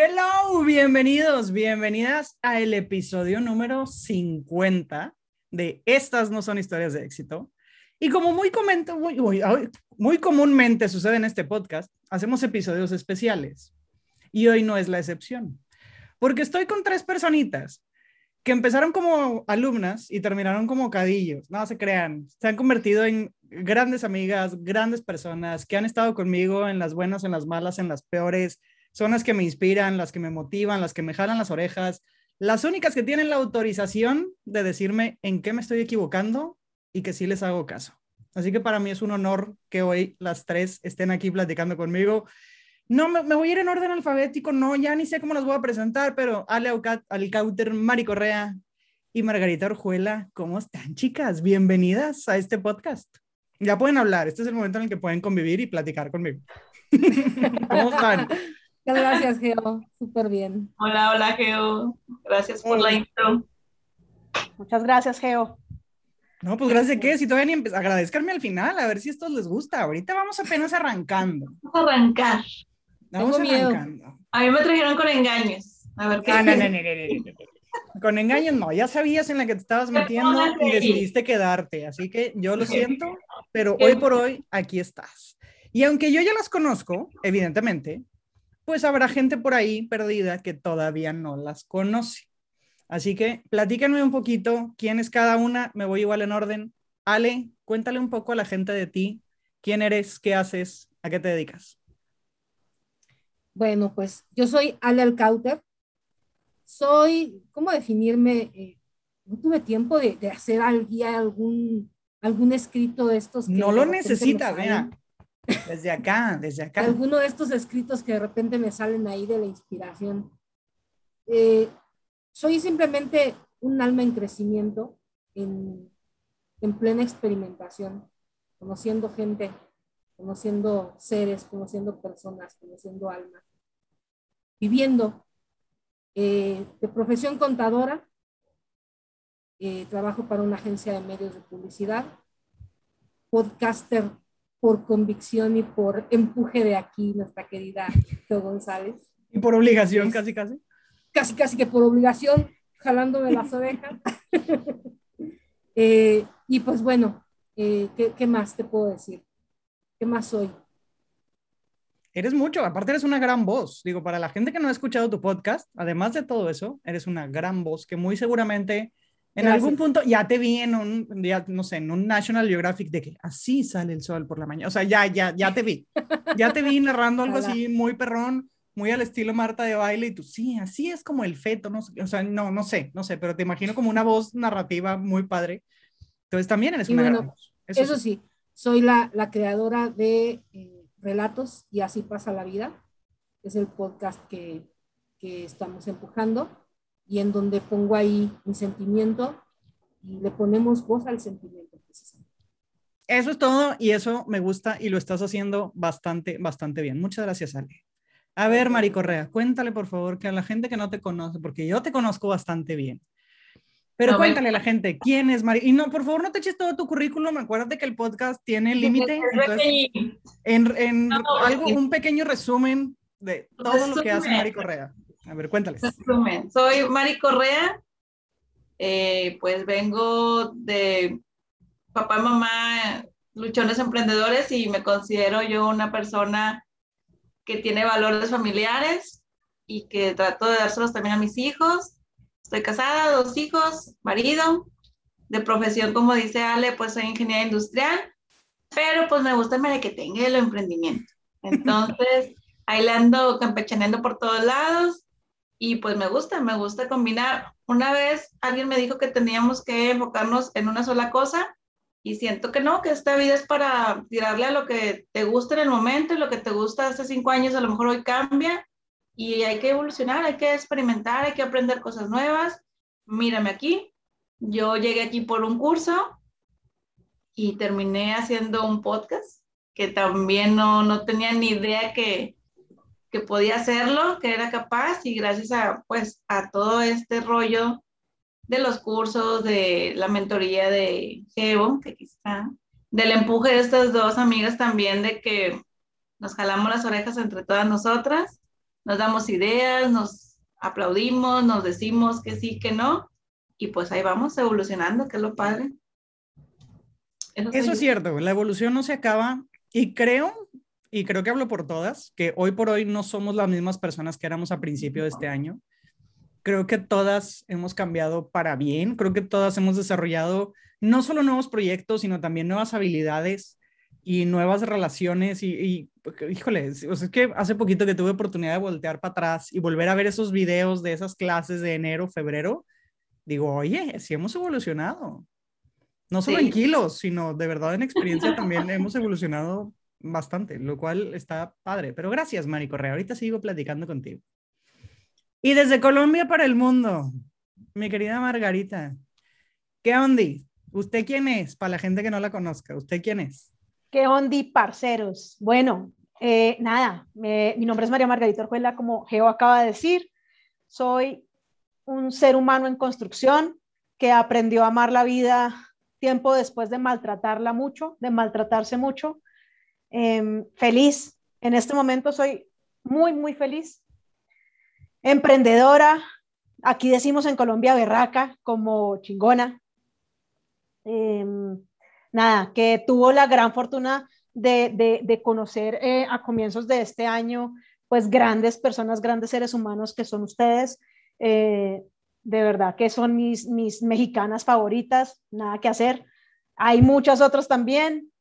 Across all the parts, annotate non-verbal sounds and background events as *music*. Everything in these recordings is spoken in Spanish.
Hello, bienvenidos, bienvenidas a el episodio número 50 de Estas no son historias de éxito. Y como muy, comento, muy, muy, muy comúnmente sucede en este podcast, hacemos episodios especiales. Y hoy no es la excepción. Porque estoy con tres personitas que empezaron como alumnas y terminaron como cadillos. No se crean, se han convertido en grandes amigas, grandes personas que han estado conmigo en las buenas, en las malas, en las peores. Son las que me inspiran, las que me motivan, las que me jalan las orejas, las únicas que tienen la autorización de decirme en qué me estoy equivocando y que sí les hago caso. Así que para mí es un honor que hoy las tres estén aquí platicando conmigo. No, me, voy a ir en orden alfabético, no, ya ni sé cómo las voy a presentar, pero Ale Alcauter, Mari Correa y Margarita Orjuela, ¿cómo están chicas? Bienvenidas a este podcast. Ya pueden hablar, este es el momento en el que pueden convivir y platicar conmigo. *laughs* ¿Cómo están? Gracias, Geo. Súper bien. Hola, hola, Geo. Gracias por la intro. Muchas gracias, Geo. No, pues gracias a qué, si todavía ni agradezcanme al final, a ver si esto les gusta. Ahorita vamos apenas arrancando. Vamos a arrancar. Vamos Tengo arrancando. A mí me trajeron con engaños. A ver qué. Ah, no, no, no, con engaños no, ya sabías en la que te estabas metiendo y decidiste quedarte, así que yo lo siento, pero hoy por hoy aquí estás. Y aunque yo ya las conozco, evidentemente, pues habrá gente por ahí perdida que todavía no las conoce. Así que platíquenme un poquito quién es cada una, me voy igual en orden. Ale, cuéntale un poco a la gente de ti, quién eres, qué haces, a qué te dedicas. Bueno, pues yo soy Ale Alcauter. Soy, ¿cómo definirme? Eh, no tuve tiempo de, hacer algún, algún escrito de estos. no lo necesita, vea. Desde acá, desde acá. Alguno de estos escritos que de repente me salen ahí de la inspiración. Eh, soy simplemente un alma en crecimiento, en, en plena experimentación, conociendo gente, conociendo seres, conociendo personas, conociendo almas, viviendo. Eh, de profesión contadora, eh, trabajo para una agencia de medios de publicidad, podcaster por convicción y por empuje de aquí, nuestra querida Teo González. Y por obligación, casi, casi. Casi, casi que por obligación, jalándome las orejas. *laughs* Eh, y pues bueno, eh, ¿qué, ¿qué, más te puedo decir? ¿Qué más soy? Eres mucho, aparte eres una gran voz. Digo, para la gente que no ha escuchado tu podcast, además de todo eso, eres una gran voz que muy seguramente en algún punto ya te vi en un, día, no sé, en un National Geographic de que así sale el sol por la mañana. O sea, ya, ya, ya te vi. Ya te vi narrando algo así muy perrón, muy al estilo Marta de baile y tú, sí, así es como el feto, no O sea, no, no sé, no sé, pero te imagino como una voz narrativa muy padre. Entonces también eres una gran voz. Eso, sí. soy la, la creadora de eh, Relatos y así pasa la vida. Es el podcast que, que estamos empujando y en donde pongo ahí mi sentimiento y le ponemos voz al sentimiento Eso es todo y eso me gusta y lo estás haciendo bastante, bastante bien. Muchas gracias, Ale. A ver, Mari Correa, cuéntale por favor que a la gente que no te conoce, porque yo te conozco bastante bien. Pero cuéntale a la gente, ¿quién es Mari? Y no, por favor, no te eches todo tu currículum, acuérdate que el podcast tiene límite. En, en algo, un pequeño resumen de todo lo que hace Mari Correa. A ver, cuéntales. Soy Mari Correa, eh, pues vengo de papá y mamá luchones emprendedores y me considero yo una persona que tiene valores familiares y que trato de dárselos también a mis hijos. Estoy casada, dos hijos, marido. De profesión, como dice Ale, pues soy ingeniera industrial, pero pues me gusta el que tenga el emprendimiento. Entonces, *laughs* ahí ando campechaneando por todos lados y pues me gusta, me gusta combinar. Una vez alguien me dijo que teníamos que enfocarnos en una sola cosa y siento que no, que esta vida es para tirarle a lo que te gusta en el momento y lo que te gusta hace cinco años a lo mejor hoy cambia y hay que evolucionar, hay que experimentar, hay que aprender cosas nuevas. Mírame aquí, yo llegué aquí por un curso y terminé haciendo un podcast que también no, no tenía ni idea que, que podía hacerlo, que era capaz y gracias a pues a todo este rollo de los cursos, de la mentoría de Evo, que aquí está, del empuje de estas dos amigas también de que nos jalamos las orejas entre todas nosotras, nos damos ideas, nos aplaudimos, nos decimos que sí, que no, y pues ahí vamos evolucionando, que es lo padre. Eso, es cierto, la evolución no se acaba y creo, y creo que hablo por todas, que hoy por hoy no somos las mismas personas que éramos a principio de este año. Creo que todas hemos cambiado para bien, creo que todas hemos desarrollado no solo nuevos proyectos, sino también nuevas habilidades y nuevas relaciones y, y híjole, o sea, es que hace poquito que tuve oportunidad de voltear para atrás y volver a ver esos videos de esas clases de enero, febrero, digo, oye, sí hemos evolucionado. No solo en kilos, sino de verdad en experiencia también hemos evolucionado bastante, lo cual está padre. Pero gracias, Mari Correa. Ahorita sigo platicando contigo. Y desde Colombia para el mundo, mi querida Margarita, ¿qué onda? ¿Usted quién es? Para la gente que no la conozca, ¿usted quién es? ¿Qué onda, parceros? Bueno, eh, nada, mi nombre es María Margarita Orjuela, como Geo acaba de decir. Soy un ser humano en construcción que aprendió a amar la vida tiempo después de maltratarla mucho, de maltratarse mucho. Em, feliz, en este momento soy muy, muy feliz. Emprendedora, aquí decimos en Colombia berraca, como chingona. Em, nada, que tuvo la gran fortuna de, conocer eh, a comienzos de este año, pues grandes personas, grandes seres humanos que son ustedes. Eh, de verdad que son mis, mis mexicanas favoritas, nada que hacer. Hay muchas otras también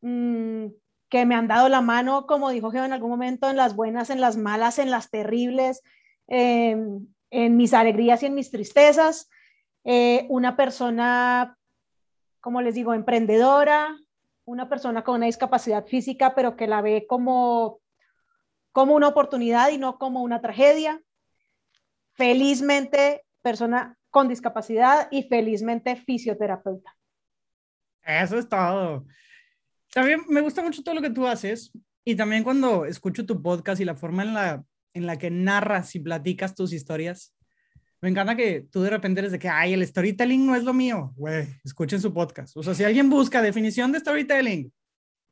mm, que me han dado la mano, como dijo Geo en algún momento, en las buenas, en las malas, en las terribles, em, en mis alegrías y en mis tristezas. Eh, una persona, como les digo, emprendedora, una persona con una discapacidad física, pero que la ve como, como una oportunidad y no como una tragedia. Felizmente persona con discapacidad y felizmente fisioterapeuta. Eso es todo. También me gusta mucho todo lo que tú haces y también cuando escucho tu podcast y la forma en la, en la que narras y platicas tus historias, me encanta que tú de repente eres de que, ay, el storytelling no es lo mío. Güey, escuchen su podcast. O sea, si alguien busca definición de storytelling,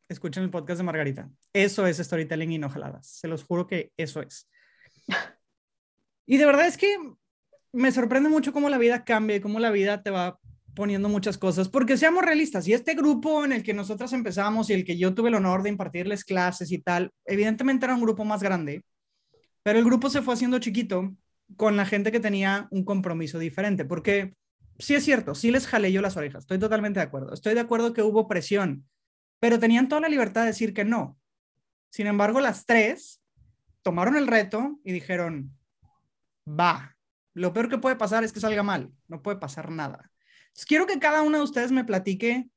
escuchen el podcast de Margarita. Eso es storytelling y no jaladas. Se los juro que eso es. *laughs* Y de verdad es que me sorprende mucho cómo la vida cambia y cómo la vida te va poniendo muchas cosas, porque seamos realistas, y este grupo en el que nosotros empezamos y el que yo tuve el honor de impartirles clases y tal, evidentemente era un grupo más grande, pero el grupo se fue haciendo chiquito con la gente que tenía un compromiso diferente, porque sí es cierto, sí les jalé yo las orejas, estoy totalmente de acuerdo, estoy de acuerdo que hubo presión, pero tenían toda la libertad de decir que no. Sin embargo, las tres tomaron el reto y dijeron, va, lo peor que puede pasar es que salga mal, no puede pasar nada. Quiero que cada uno de ustedes me platique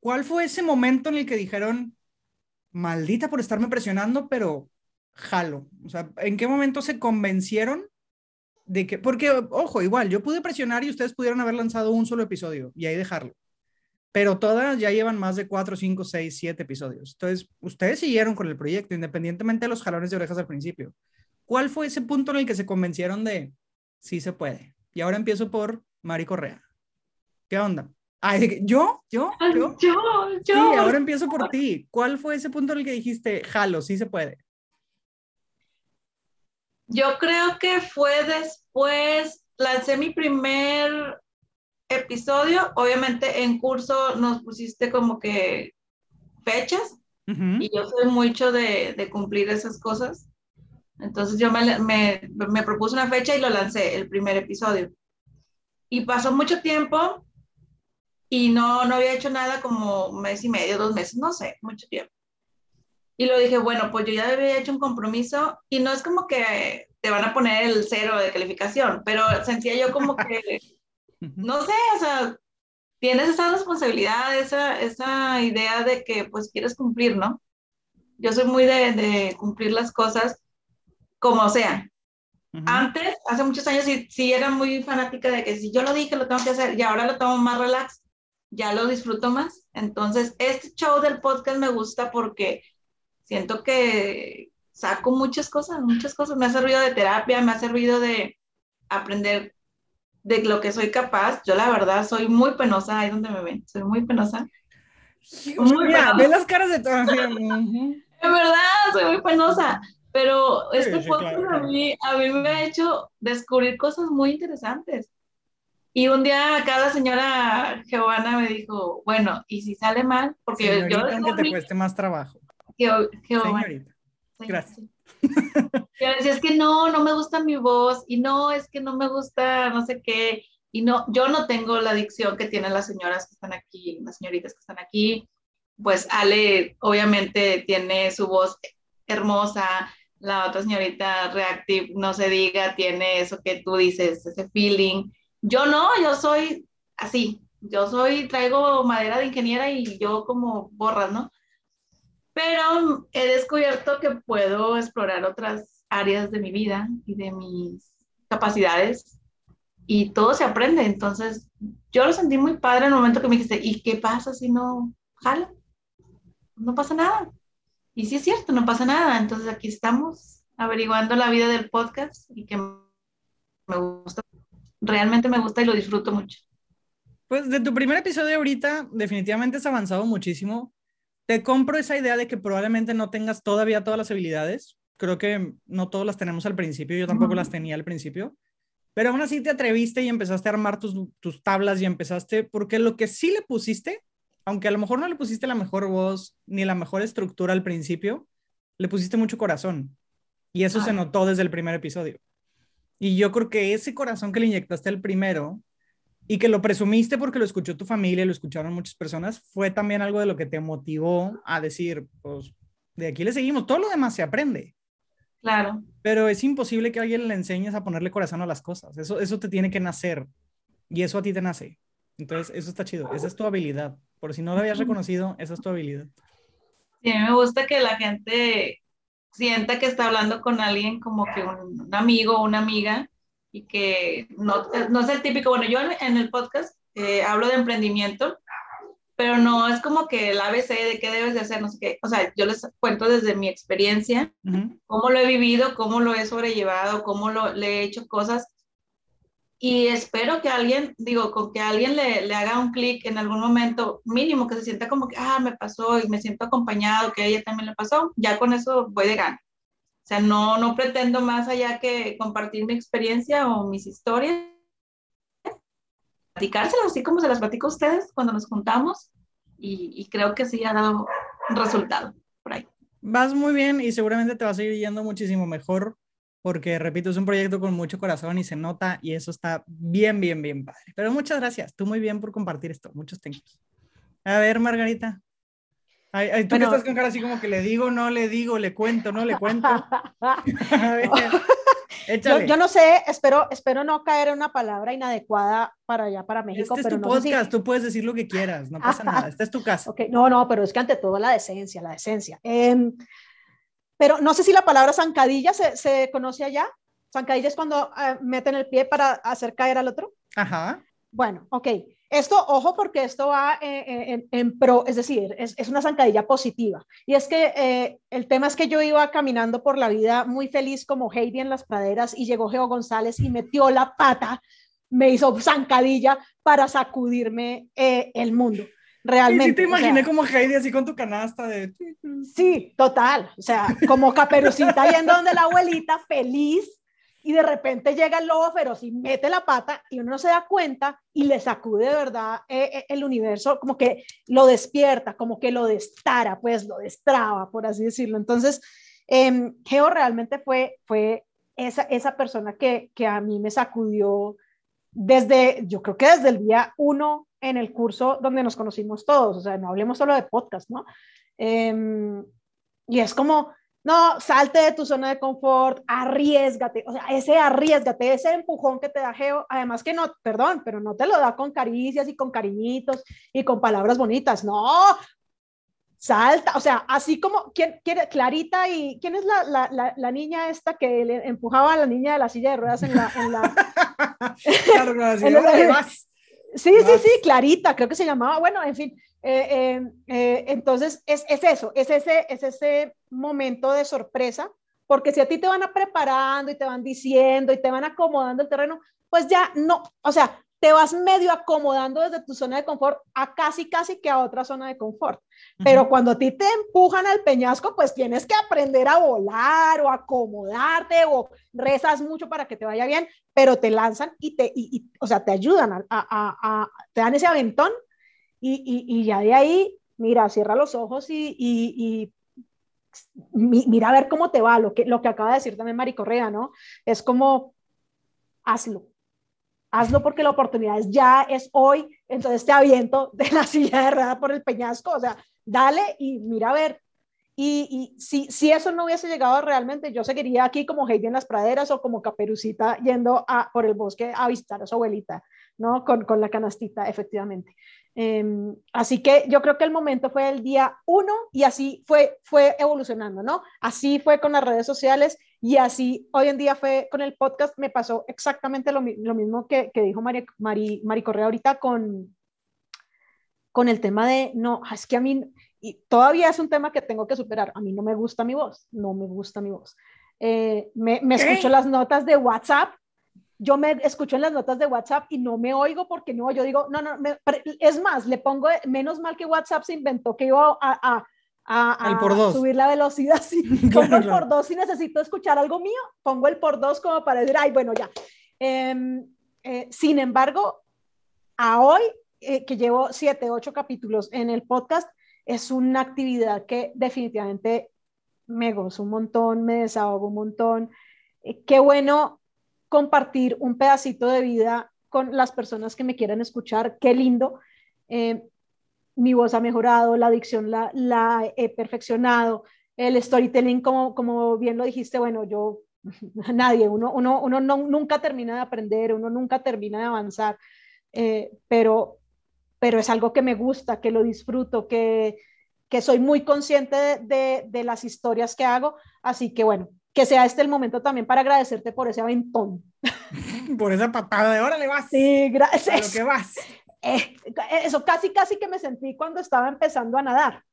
cuál fue ese momento en el que dijeron, maldita por estarme presionando, pero jalo. O sea, ¿en qué momento se convencieron de que, porque, ojo, igual, yo pude presionar y ustedes pudieron haber lanzado un solo episodio y ahí dejarlo. Pero todas ya llevan más de cuatro, cinco, seis, siete episodios. Entonces, ustedes siguieron con el proyecto, independientemente de los jalones de orejas al principio. ¿Cuál fue ese punto en el que se convencieron de, sí se puede. Y ahora empiezo por Mari Correa. ¿Qué onda? ¿yo? ¿Yo? ¿Yo? Yo, yo. Sí, ahora empiezo por ti. ¿Cuál fue ese punto en el que dijiste, jalo, sí se puede? Yo creo que fue después, lancé mi primer episodio, obviamente en curso nos pusiste como que fechas y yo soy mucho de, de cumplir esas cosas. Entonces yo me, me, me, propuse una fecha y lo lancé, el primer episodio. Y pasó mucho tiempo y no, no había hecho nada como un mes y medio, dos meses, no sé, mucho tiempo. Y lo dije, bueno, pues yo ya había hecho un compromiso y no es como que te van a poner el cero de calificación, pero sentía yo como que, *laughs* no sé, o sea, tienes esa responsabilidad, esa, esa idea de que pues quieres cumplir, ¿no? Yo soy muy de, de cumplir las cosas como sea. Antes, hace muchos años, sí, sí, era muy fanática de que si yo lo dije, lo tengo que hacer, y ahora lo tomo más relax, ya lo disfruto más. Entonces, este show del podcast me gusta porque siento que saco muchas cosas, muchas cosas. Me ha servido de terapia, me ha servido de aprender de lo que soy capaz. Yo la verdad soy muy penosa, ahí donde me ven, soy muy penosa. Muy Mira, ve las caras de todas. *laughs* En verdad, soy muy penosa, pero este sí, podcast claro, a, mí, a mí me ha hecho descubrir cosas muy interesantes. Y un día acá la señora Giovanna me dijo, bueno, ¿y si sale mal? Porque yo- Señorita, yo, aunque te cueste más trabajo. Geo- Giovanna, Señorita. gracias. Yo decía, es que no, no me gusta mi voz, y no, es que no me gusta no sé qué, y no, yo no tengo la dicción que tienen las señoras que están aquí, las señoritas que están aquí. Pues Ale, obviamente, tiene su voz hermosa, la otra señorita Reactive, no se diga, tiene eso que tú dices, ese feeling. Yo no, yo soy así, yo soy, traigo madera de ingeniera y yo como borras, ¿no? Pero he descubierto que puedo explorar otras áreas de mi vida y de mis capacidades y todo se aprende. Entonces, yo lo sentí muy padre en el momento que me dijiste, ¿y qué pasa si no jala? No pasa nada. Y sí es cierto, no pasa nada. Entonces, aquí estamos averiguando la vida del podcast y que me gusta. Realmente me gusta y lo disfruto mucho. Pues de tu primer episodio ahorita, definitivamente has avanzado muchísimo. Te compro esa idea de que probablemente no tengas todavía todas las habilidades. Creo que no todas las tenemos al principio, yo tampoco las tenía al principio. Pero aún así te atreviste y empezaste a armar tus, tus tablas y empezaste, porque lo que sí le pusiste, aunque a lo mejor no le pusiste la mejor voz ni la mejor estructura al principio, le pusiste mucho corazón. Y eso se Ah. notó desde el primer episodio. Y yo creo que ese corazón que le inyectaste al primero y que lo presumiste porque lo escuchó tu familia, lo escucharon muchas personas, fue también algo de lo que te motivó a decir, pues de aquí le seguimos, todo lo demás se aprende, Claro. pero es imposible que a alguien le enseñes a ponerle corazón a las cosas, eso, eso te tiene que nacer y eso a ti te nace. Entonces, eso está chido, esa es tu habilidad. Por si no lo habías reconocido, esa es tu habilidad. Sí, a mí me gusta que la gente sienta que está hablando con alguien como que un, un amigo o una amiga y que no, no es el típico, bueno, yo en, en el podcast eh, hablo de emprendimiento, pero no es como que el ABC de qué debes de hacer, no sé qué, o sea, yo les cuento desde mi experiencia, cómo lo he vivido, cómo lo he sobrellevado, cómo lo, le he hecho cosas. Y espero que alguien, digo, con que alguien le, le haga un clic en algún momento mínimo, que se sienta como que, ah, me pasó y me siento acompañado, que a ella también le pasó, ya con eso voy de gana. O sea, no, no pretendo más allá que compartir mi experiencia o mis historias, platicárselas así como se las platico a ustedes cuando nos juntamos y, creo que sí ha dado resultado por ahí. Vas muy bien y seguramente te vas a ir yendo muchísimo mejor porque, repito, es un proyecto con mucho corazón y se nota y eso está bien, bien, bien padre. Pero muchas gracias, tú muy bien por compartir esto, muchos thank yous. A ver, Margarita. Ay, ay, tú Bueno. que estás con cara así como que le digo, no le digo, le cuento, no le cuento. *laughs* A ver, *laughs* yo, échale. yo no sé, espero, espero no caer en una palabra inadecuada para allá, para México, este es pero tu no sé si- podcast, tú puedes decir lo que quieras, no pasa *laughs* nada, esta es tu casa. Ok, no, no, pero es que ante todo la decencia, la decencia. Em, pero no sé si la palabra zancadilla se, se conoce allá. Zancadilla es cuando eh, meten el pie para hacer caer al otro. Ajá. Bueno, ok. Esto, ojo, porque esto va eh, eh, en, en pro, es decir, es, es una zancadilla positiva. Y es que eh, el tema es que yo iba caminando por la vida muy feliz como Heidi en las praderas y llegó Geo González y metió la pata, me hizo zancadilla para sacudirme eh, el mundo. Realmente. sí te o sea, imaginé como Heidi así con tu canasta de... Sí, total. O sea, como caperucita yendo donde la abuelita, feliz, y de repente llega el lobo feroz y mete la pata y uno no se da cuenta y le sacude de verdad eh, eh, el universo, como que lo despierta, como que lo destara, pues lo destraba, por así decirlo. Entonces, eh, Geo realmente fue, fue esa, esa persona que, que a mí me sacudió desde, yo creo que desde el día uno en el curso donde nos conocimos todos, o sea, no hablemos solo de podcast, ¿no? Em, y es como, no, salte de tu zona de confort, arriesgate, o sea, ese arriesgate, ese empujón que te da Geo, además que no, perdón, pero no te lo da con caricias y con cariñitos y con palabras bonitas, no, salta, o sea, así como, ¿quién, quiere, Clarita y, ¿quién es la, la, la, la, niña esta que le empujaba a la niña de la silla de ruedas en la... En la *laughs* claro, claro, sí, *laughs* en el- vas. Sí, sí, sí, Clarita, creo que se llamaba. Bueno, en fin, eh, eh, eh, entonces es, es eso, es ese, es ese momento de sorpresa, porque si a ti te van a preparando y te van diciendo y te van acomodando el terreno, pues ya no, o sea, te vas medio acomodando desde tu zona de confort a casi, casi que a otra zona de confort. Pero cuando a ti te empujan al peñasco, pues tienes que aprender a volar o acomodarte o rezas mucho para que te vaya bien, pero te lanzan y te, y, o sea, te ayudan a, a, a, te dan ese aventón y, y, ya de ahí, mira, cierra los ojos y, mira a ver cómo te va, lo que, lo que acaba de decir también Mari Correa, ¿no? Es como, hazlo, hazlo porque la oportunidad es ya, es hoy, entonces te aviento de la *laughs* silla de rueda por el peñasco, o sea, dale y mira a ver. Y, y si, si, eso no hubiese llegado realmente, yo seguiría aquí como Heidi en las praderas o como Caperucita yendo a, por el bosque a visitar a su abuelita, ¿no? Con, con la canastita, efectivamente. Em, así que yo creo que el momento fue el día uno y así fue, fue evolucionando, ¿no? Así fue con las redes sociales y así hoy en día fue con el podcast. Me pasó exactamente lo, lo mismo que, que dijo Mari, Mari, Mari, Correa ahorita con, con el tema de, no, es que a mí, y todavía es un tema que tengo que superar. A mí no me gusta mi voz, no me gusta mi voz. Eh, me, me escucho las notas de WhatsApp yo me escucho en las notas de WhatsApp y no me oigo porque no, yo digo, no, no, es más, le pongo, menos mal que WhatsApp se inventó que iba a, a, a, por subir la velocidad, sí, *laughs* pongo el por dos si necesito escuchar algo mío, pongo el por dos como para decir, ay, bueno, ya. Em, eh, sin embargo, a hoy, eh, que llevo siete, ocho capítulos en el podcast, es una actividad que definitivamente me gozo un montón, me desahogo un montón. Eh, qué bueno compartir un pedacito de vida con las personas que me quieran escuchar. Qué lindo. Eh, mi voz ha mejorado, la dicción la, la he perfeccionado, el storytelling, como, como bien lo dijiste, bueno, yo, *laughs* nadie, uno, uno, uno no, nunca termina de aprender, uno nunca termina de avanzar, eh, pero, pero es algo que me gusta, que lo disfruto, que, que soy muy consciente de, de, de las historias que hago, así que bueno, que sea este el momento también para agradecerte por ese aventón. *laughs* por esa patada de órale vas. Sí, gracias. lo que vas. Eh, eso casi, casi que me sentí cuando estaba empezando a nadar.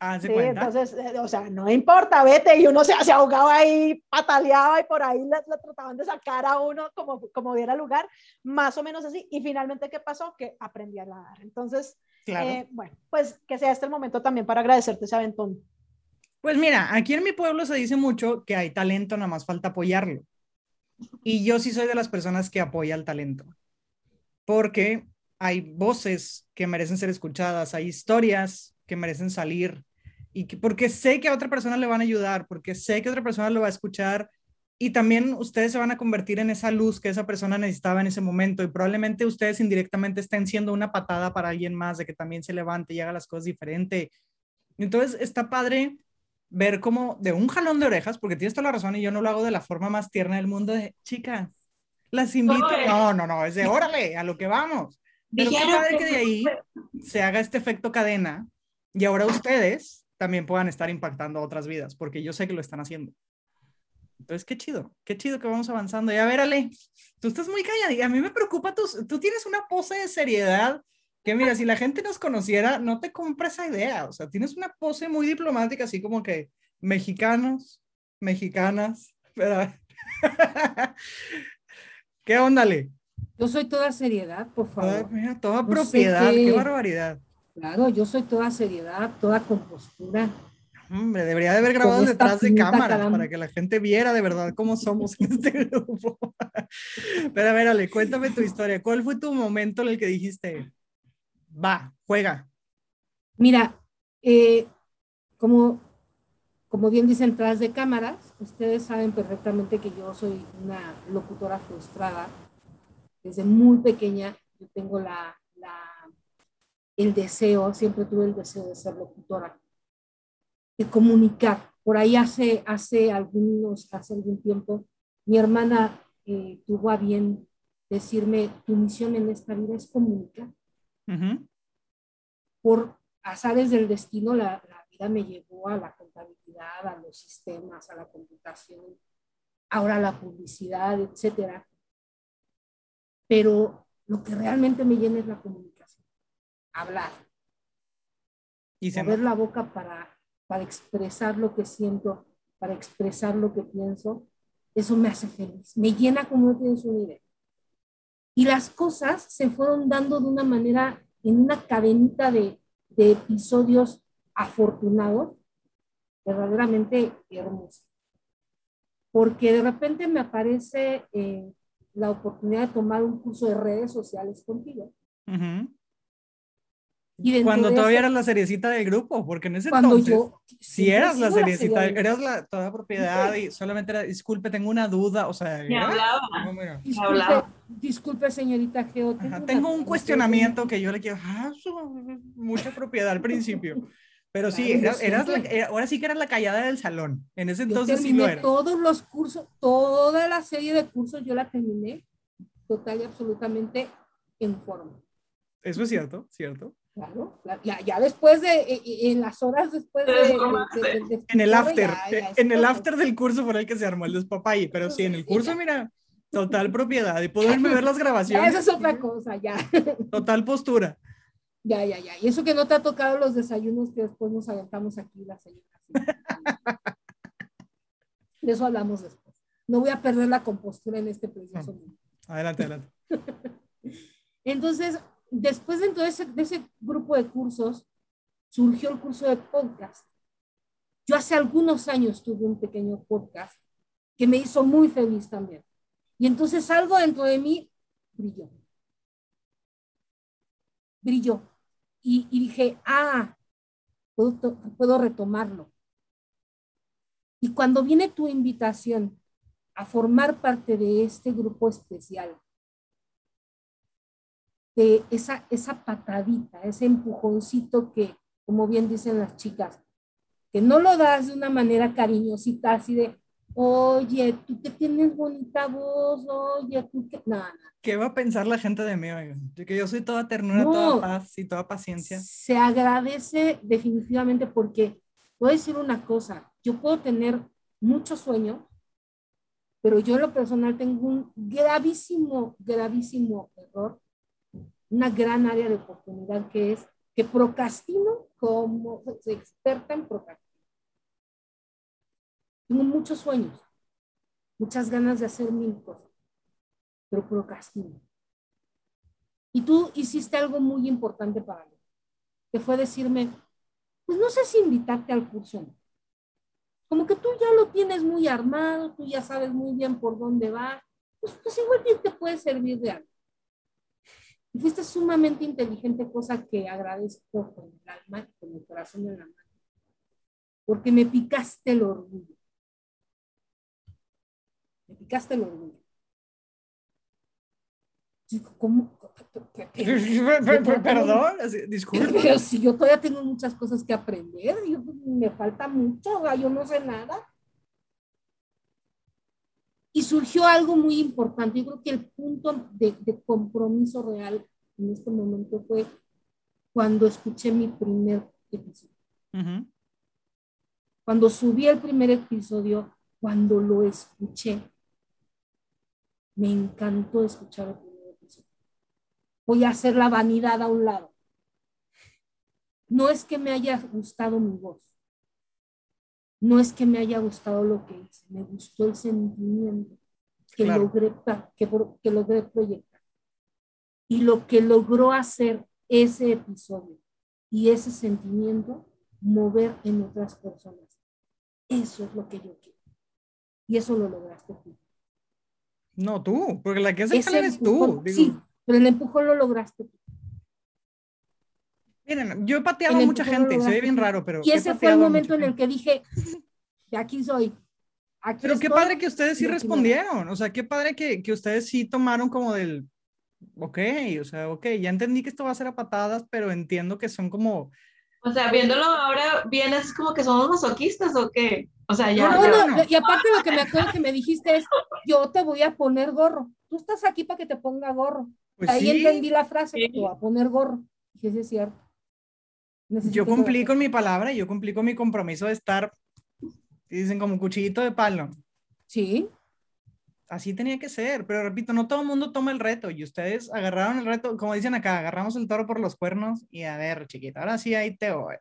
Ah, sí, entonces, eh, o sea, no importa, vete, y uno se, se ahogaba ahí, pataleaba y por ahí le, trataban de sacar a uno como, como diera lugar, más o menos así. Y finalmente, ¿qué pasó? Que aprendí a nadar. Entonces, eh, bueno, pues que sea este el momento también para agradecerte ese aventón. Pues mira, aquí en mi pueblo se dice mucho que hay talento, nada más falta apoyarlo. Y yo sí soy de las personas que apoya el talento, porque hay voces que merecen ser escuchadas, hay historias que merecen salir, y que, porque sé que a otra persona le van a ayudar, porque sé que otra persona lo va a escuchar, y también ustedes se van a convertir en esa luz que esa persona necesitaba en ese momento, y probablemente ustedes indirectamente estén siendo una patada para alguien más, de que también se levante y haga las cosas diferente. Entonces, está padre ver como de un jalón de orejas, porque tienes toda la razón y yo no lo hago de la forma más tierna del mundo de, chicas, las invito. No, no, no, es de órale, a lo que vamos. Pero qué padre que de ahí se haga este efecto cadena y ahora ustedes también puedan estar impactando a otras vidas, porque yo sé que lo están haciendo. Entonces, qué chido, qué chido que vamos avanzando. Y a ver, Ale, tú estás muy callada y a mí me preocupa, tú, tú tienes una pose de seriedad que mira, si la gente nos conociera, no te compra esa idea. O sea, tienes una pose muy diplomática, así como que mexicanos, mexicanas. *laughs* ¿Qué onda, Le? Yo soy toda seriedad, por favor. toda propiedad, qué... barbaridad. Claro, yo soy toda seriedad, toda compostura. Hombre, debería de haber grabado detrás de cámara para que la gente viera de verdad cómo somos en este grupo. Pero a ver, Ale, cuéntame tu historia. ¿Cuál fue tu momento en el que dijiste, va, juega. Mira, eh, como, como bien dicen tras de cámaras, ustedes saben perfectamente que yo soy una locutora frustrada. Desde muy pequeña yo tengo la, el deseo, siempre tuve el deseo de ser locutora, de comunicar. Por ahí hace, hace, algunos, hace algún tiempo, mi hermana eh, tuvo a bien decirme, tu misión en esta vida es comunicar. Por azares del destino, la, vida me llevó a la contabilidad, a los sistemas, a la computación, ahora a la publicidad, etcétera. Pero lo que realmente me llena es la comunicación, hablar. Y mover la boca para, para expresar lo que siento, para expresar lo que pienso, eso me hace feliz. Me llena como no tienes una idea. Y las cosas se fueron dando de una manera, en una cadenita de, de episodios afortunados, verdaderamente hermosos. Porque de repente me aparece eh, la oportunidad de tomar un curso de redes sociales contigo. Ujú. Y dentro Cuando todavía eso- eras la seriecita del grupo, porque en ese cuando entonces, yo si eras la seriecita, serial. eras la toda propiedad y solamente era, disculpe, tengo una duda, o sea, Me hablaba. no, mira. Disculpe, hablaba. disculpe, señorita Geo. Ajá, una- tengo un cuestionamiento que yo le quiero, ah, mucha propiedad al principio, pero sí, Claro, yo eras, eras la- era- ahora sí que eras la callada del salón, en ese Yo entonces sí terminé lo era. todos los cursos, toda la serie de cursos yo la terminé total y absolutamente en forma. Eso es cierto, cierto. Claro, la- ya, ya después de, eh, eh, en las horas después de... De- de- de- de En el after, ya- ya eh, es en el after del curso fue el que se armó el despapalle, pero sí, en el curso, mira, total propiedad y poderme ver las. *laughs* Ya, grabaciones, esa es otra cosa, ya. total postura. Ya, ya, ya. Y eso que no te ha tocado los desayunos que después nos aventamos aquí la señora. De eso hablamos después. No voy a perder la compostura en este preciso momento. Adelante, adelante. *laughs* Entonces, después dentro de ese, de ese grupo de cursos, surgió el curso de podcast. Yo hace algunos años tuve un pequeño podcast que me hizo muy feliz también. Y entonces algo dentro de mí brilló. Brilló. Y, dije, ah, puedo, puedo retomarlo. Y cuando viene tu invitación a formar parte de este grupo especial, de esa, esa patadita, ese empujoncito que, como bien dicen las chicas, que no lo das de una manera cariñosita, así de, oye, tú que tienes bonita voz, oye, tú que, nada, ¿Qué va a pensar la gente de mí? De que yo soy toda ternura, No. toda paz y toda paciencia. se agradece definitivamente porque, voy a decir una cosa, yo puedo tener mucho sueño, pero yo en lo personal tengo un gravísimo, gravísimo error, una gran área de oportunidad que es que procrastino como soy experta en procrastinar. Tengo muchos sueños, muchas ganas de hacer mil cosas, pero procrastino. Y tú hiciste algo muy importante para mí, que fue decirme, pues no sé si invitarte al curso. Como que tú ya lo tienes muy armado, tú ya sabes muy bien por dónde va, pues, pues igual bien te puede servir de algo. Y fuiste sumamente inteligente, cosa que agradezco con el alma y con el corazón en la mano, porque me picaste el orgullo. Me picaste el orgullo. Digo, ¿Cómo? Perdón, disculpe. Pero si yo todavía tengo muchas cosas que aprender, yo- me falta mucho, yo no sé nada. Y surgió algo muy importante. Yo creo que el punto de, de compromiso real en este momento fue cuando escuché mi primer episodio. Cuando subí el primer episodio, cuando lo escuché, me encantó escuchar el primer episodio. Voy a hacer la vanidad a un lado. No es que me haya gustado mi voz. No es que me haya gustado lo que hice. Me gustó el sentimiento que, Claro. logré, que, que logré proyectar. Y lo que logró hacer ese episodio y ese sentimiento mover en otras personas. Eso es lo que yo quiero. Y eso lo lograste tú. No, tú, porque la que hace el eres tú. empujón- digo. sí, pero el empujón lo lograste tú. Miren, yo he pateado a mucha gente, se ve bien tú. raro, pero. Y ese fue el momento en el que dije, de aquí soy. Aquí Pero qué estoy, padre que ustedes sí respondieron, o sea, qué padre que, que ustedes sí tomaron como del, ok, o sea, ok, ya entendí que esto va a ser a patadas, pero entiendo que son como, O sea, viéndolo ahora bien, es como que somos masoquistas o qué. O sea, ya. No, No, ya- no, y aparte lo que me acuerdo que me dijiste es, yo te voy a poner gorro. Tú estás aquí para que te ponga gorro. pues Ahí sí, entendí la frase, Sí. te voy a poner gorro. Dije, sí es cierto. Necesito yo cumplí con mi palabra, yo cumplí con mi compromiso de estar, dicen como cuchillito de palo, Sí, así tenía que ser, pero repito, no todo el mundo toma el reto y ustedes agarraron el reto, como dicen acá, agarramos el toro por los cuernos y a ver, chiquita, ahora sí ahí te voy.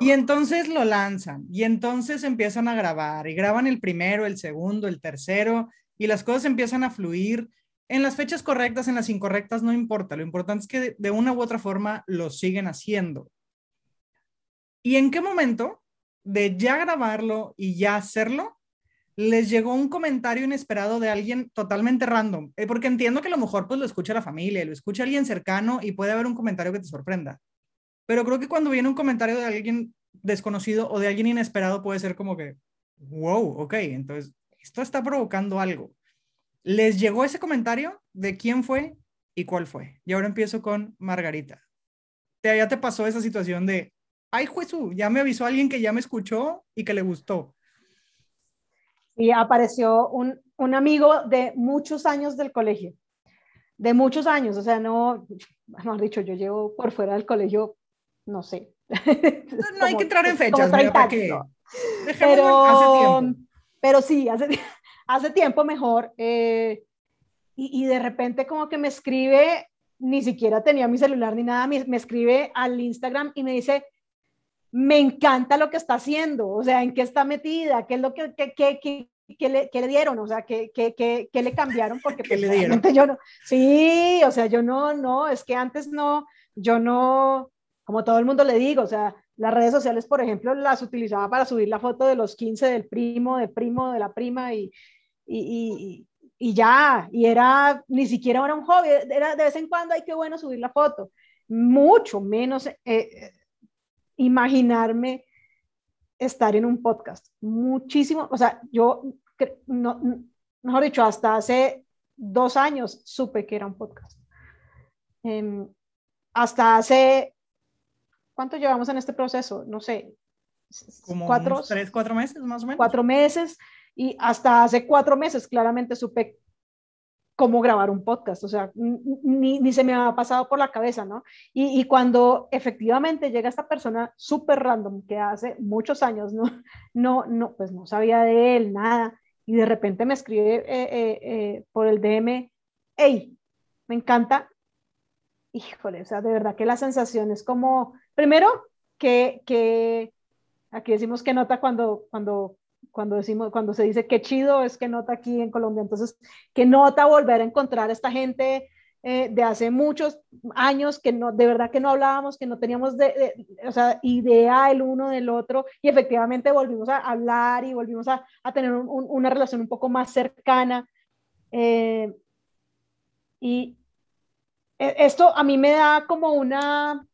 Y entonces lo lanzan y entonces empiezan a grabar y graban el primero, el segundo, el tercero y las cosas empiezan a fluir en las fechas correctas, en las incorrectas, no importa. Lo importante es que de una u otra forma lo siguen haciendo. ¿Y en qué momento de ya grabarlo y ya hacerlo, les llegó un comentario inesperado de alguien totalmente random? Eh, porque entiendo que a lo mejor pues lo escucha la familia, lo escucha alguien cercano y puede haber un comentario que te sorprenda. Pero creo que cuando viene un comentario de alguien desconocido o de alguien inesperado puede ser como que, wow, ok, entonces esto está provocando algo. ¿Les llegó ese comentario de quién fue y cuál fue? Y ahora empiezo con Margarita. ¿Te, ¿Ya te pasó esa situación de, ay, Jesús, ya me avisó alguien que ya me escuchó y que le gustó? Y apareció un, un amigo de muchos años del colegio, de muchos años, o sea, no, mejor dicho, yo llevo por fuera del colegio, no sé. No, hay que entrar en fechas, mira, ¿para 30 qué? años, ¿no? Dejémoslo hace pero, tiempo. pero sí, hace, hace tiempo mejor. eh, y, y de repente como que me escribe, ni siquiera tenía mi celular ni nada, me, me escribe al Instagram y me dice, me encanta lo que está haciendo, o sea, en qué está metida, qué es lo que, que, que, que- que le, que le dieron, o sea, qué, qué, qué- qué le cambiaron, porque *laughs* ¿Qué pues, le dieron? realmente yo no, sí, o sea, yo no, no, es que antes no, yo no, como todo el mundo le digo, o sea, las redes sociales, por ejemplo, las utilizaba para subir la foto de los 15 del primo, del primo, de la prima y, y, y, y ya, y era, ni siquiera era un hobby, era de vez en cuando, ay, qué bueno subir la foto, mucho menos eh, imaginarme estar en un podcast, muchísimo, o sea, yo, no, mejor dicho, hasta hace dos años supe que era un podcast. Em, hasta hace, ¿cuánto llevamos en este proceso? No sé, Como cuatro, unos tres, cuatro meses más o menos. cuatro meses y hasta hace cuatro meses claramente supe cómo grabar un podcast, o sea, ni, ni se me había pasado por la cabeza, ¿no? Y, y cuando efectivamente llega esta persona súper random que hace muchos años no, *laughs* no, no, pues no sabía de él nada y de repente me escribe eh, eh, eh, por el DM, hey, me encanta. Híjole, o sea, de verdad que la sensación es como, primero, que, que aquí decimos que nota cuando, cuando, cuando, decimos, cuando se dice que chido es que nota aquí en Colombia. Entonces, que nota volver a encontrar a esta gente eh, de hace muchos años que no, de verdad que no hablábamos, que no teníamos de, de, o sea, idea el uno del otro y efectivamente volvimos a hablar y volvimos a, a tener un, un, una relación un poco más cercana. Eh, y esto a mí me da como una,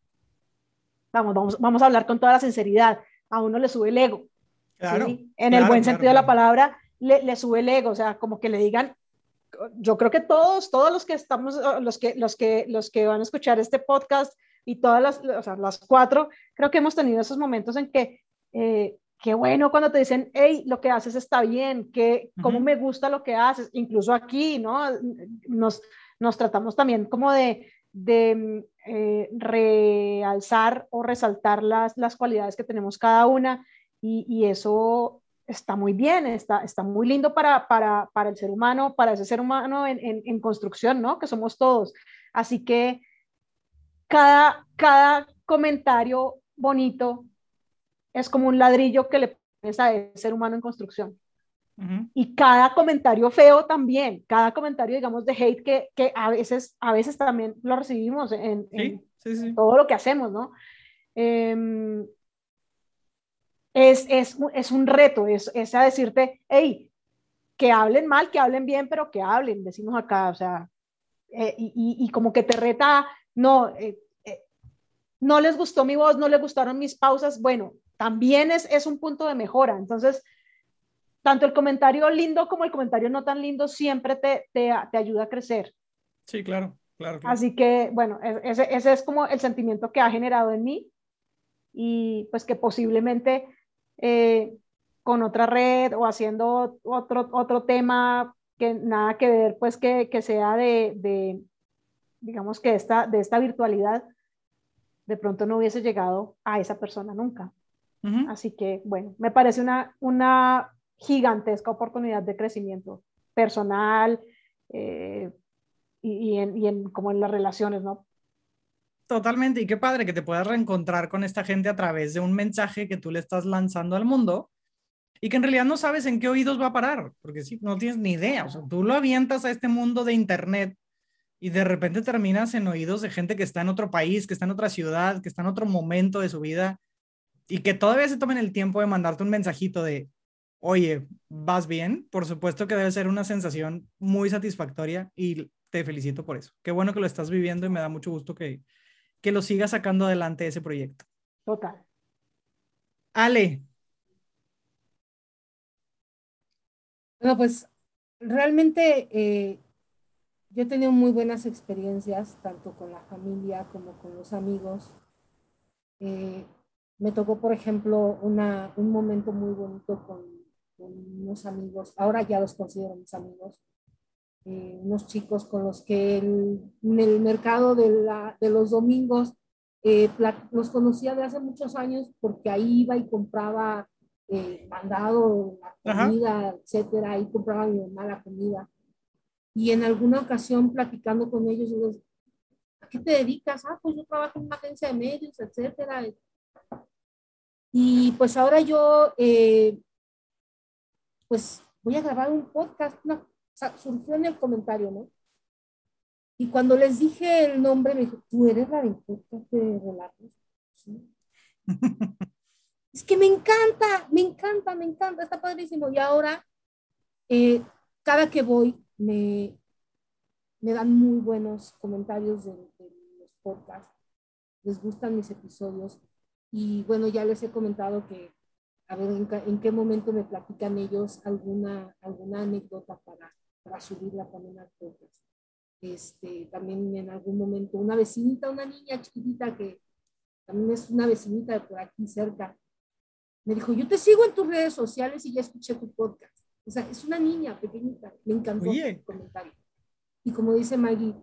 vamos, vamos, vamos a hablar con toda la sinceridad, a uno le sube el ego. Claro, ¿sí? En claro, el buen claro, sentido de la palabra, le, le, sube el ego, o sea, como que le digan, yo creo que todos, todos los que estamos, los que, los que, los que van a escuchar este podcast y todas las, o sea, las cuatro, creo que hemos tenido esos momentos en que, eh, qué bueno cuando te dicen, hey, lo que haces está bien, que, cómo uh -huh. me gusta lo que haces, incluso aquí, ¿no? Nos, nos tratamos también como de, de eh, realzar o resaltar las, las cualidades que tenemos cada una y, y eso está muy bien, está, está muy lindo para, para, para, el ser humano, para ese ser humano en, en, en, construcción, ¿no? Que somos todos. Así que cada, cada comentario bonito es como un ladrillo que le pones a ese ser humano en construcción. Uh -huh. Y cada comentario feo también, cada comentario, digamos, de hate que, que a, veces, a veces también lo recibimos en, sí, en sí, sí. todo lo que hacemos, ¿no? Eh, es, es, es, un reto, es, es, a decirte, hey, que hablen mal, que hablen bien, pero que hablen, decimos acá, o sea, eh, y, y, como que te reta, no, eh, no les gustó mi voz, no les gustaron mis pausas, bueno, también es, es un punto de mejora, entonces, tanto el comentario lindo como el comentario no tan lindo siempre te, te, te ayuda a crecer. Sí, claro, claro. claro. Así que, bueno, ese, ese es como el sentimiento que ha generado en mí y pues que posiblemente eh, con otra red o haciendo otro, otro tema que nada que ver, pues que, que sea de, de, digamos que esta, de esta virtualidad, de pronto no hubiese llegado a esa persona nunca. Uh -huh. Así que, bueno, me parece una, una gigantesca oportunidad de crecimiento personal eh, y, y, en, y en como en las relaciones, ¿no? Totalmente, y qué padre que te puedas reencontrar con esta gente a través de un mensaje que tú le estás lanzando al mundo y que en realidad no sabes en qué oídos va a parar, porque sí, no tienes ni idea, o sea, tú lo avientas a este mundo de internet y de repente terminas en oídos de gente que está en otro país, que está en otra ciudad, que está en otro momento de su vida y que todavía se tomen el tiempo de mandarte un mensajito de, oye, ¿vas bien? Por supuesto que debe ser una sensación muy satisfactoria y te felicito por eso. Qué bueno que lo estás viviendo y me da mucho gusto que, que lo sigas sacando adelante ese proyecto. Total. Ale. Bueno, pues realmente eh, yo he tenido muy buenas experiencias, tanto con la familia como con los amigos. Eh, me tocó, por ejemplo, una, un momento muy bonito con, unos amigos, ahora ya los considero mis amigos, eh, unos chicos con los que en el mercado de, la, de los domingos eh, los conocía de hace muchos años porque ahí iba y compraba eh, mandado, la comida, etcétera, ahí compraba mi mamá la comida. Y en alguna ocasión platicando con ellos, yo les, ¿a qué te dedicas? Ah, pues yo trabajo en una agencia de medios, etcétera. Y pues ahora yo, eh, pues voy a grabar un podcast, o sea, surgió en el comentario, ¿no? Y cuando les dije el nombre, me dijo, ¿tú eres la podcast de relatos? ¿Sí? *laughs* es que me encanta, me encanta, me encanta, está padrísimo. Y ahora, eh, cada que voy, me, me dan muy buenos comentarios de, de los podcasts, les gustan mis episodios y bueno, ya les he comentado que, a ver, en, qué momento me platican ellos alguna, alguna anécdota para, para subirla también al podcast. Este, también en algún momento una vecinita, una niña chiquitita que también es una vecinita de por aquí cerca, me dijo, yo te sigo en tus redes sociales y ya escuché tu podcast. O sea, es una niña pequeñita, me encantó el comentario. Y como dice Maggie,